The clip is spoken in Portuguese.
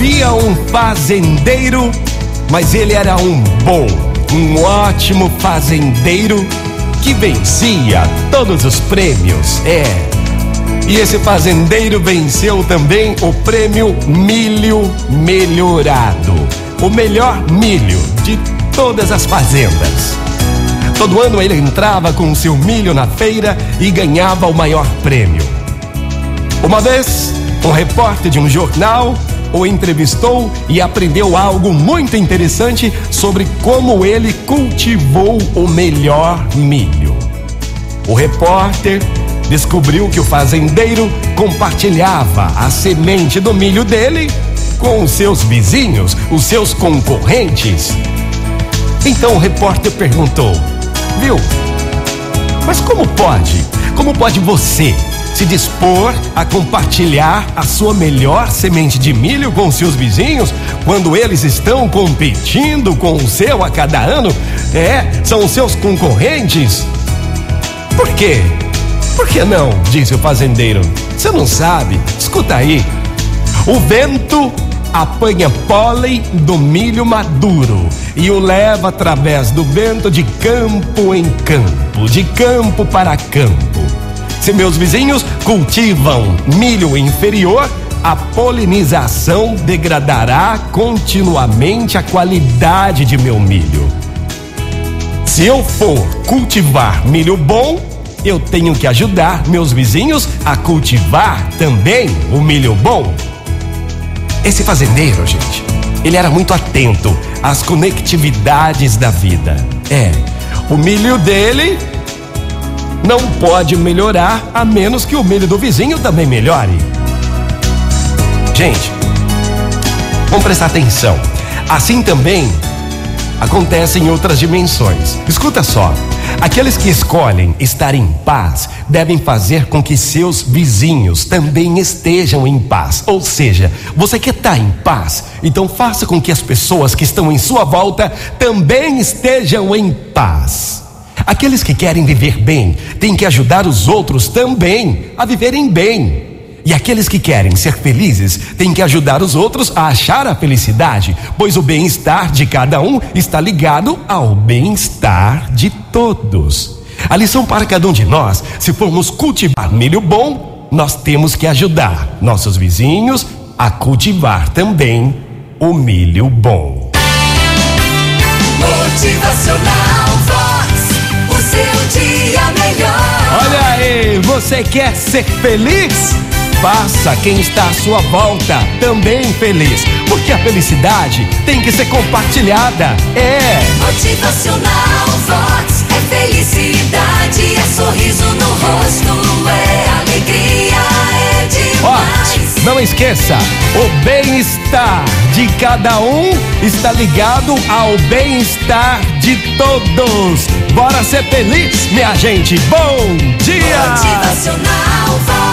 Havia um fazendeiro, mas ele era um bom, um ótimo fazendeiro que vencia todos os prêmios. É. E esse fazendeiro venceu também o prêmio Milho Melhorado o melhor milho de todas as fazendas. Todo ano ele entrava com seu milho na feira e ganhava o maior prêmio. Uma vez, um repórter de um jornal o entrevistou e aprendeu algo muito interessante sobre como ele cultivou o melhor milho. O repórter descobriu que o fazendeiro compartilhava a semente do milho dele com os seus vizinhos, os seus concorrentes. Então o repórter perguntou: Viu? Mas como pode? Como pode você se dispor a compartilhar a sua melhor semente de milho com seus vizinhos quando eles estão competindo com o seu a cada ano? É, são seus concorrentes. Por quê? Por que não? Disse o fazendeiro. Você não sabe? Escuta aí. O vento apanha pólen do milho maduro e o leva através do vento de campo em campo, de campo para campo. Se meus vizinhos cultivam milho inferior, a polinização degradará continuamente a qualidade de meu milho. Se eu for cultivar milho bom, eu tenho que ajudar meus vizinhos a cultivar também o milho bom. Esse fazendeiro, gente, ele era muito atento às conectividades da vida. É, o milho dele não pode melhorar a menos que o milho do vizinho também melhore. Gente, vamos prestar atenção. Assim também acontece em outras dimensões. Escuta só. Aqueles que escolhem estar em paz devem fazer com que seus vizinhos também estejam em paz. Ou seja, você quer estar em paz, então faça com que as pessoas que estão em sua volta também estejam em paz. Aqueles que querem viver bem têm que ajudar os outros também a viverem bem. E aqueles que querem ser felizes têm que ajudar os outros a achar a felicidade, pois o bem-estar de cada um está ligado ao bem-estar de todos. A lição para cada um de nós, se formos cultivar milho bom, nós temos que ajudar nossos vizinhos a cultivar também o milho bom. Você quer ser feliz? Faça quem está à sua volta também feliz, porque a felicidade tem que ser compartilhada. É. Motivacional Vox é felicidade, é sorriso no rosto, é alegria, é demais. Ó, não esqueça, o bem-estar de cada um está ligado ao bem-estar de todos. Bora ser feliz, minha gente. Bom dia! Motivacional.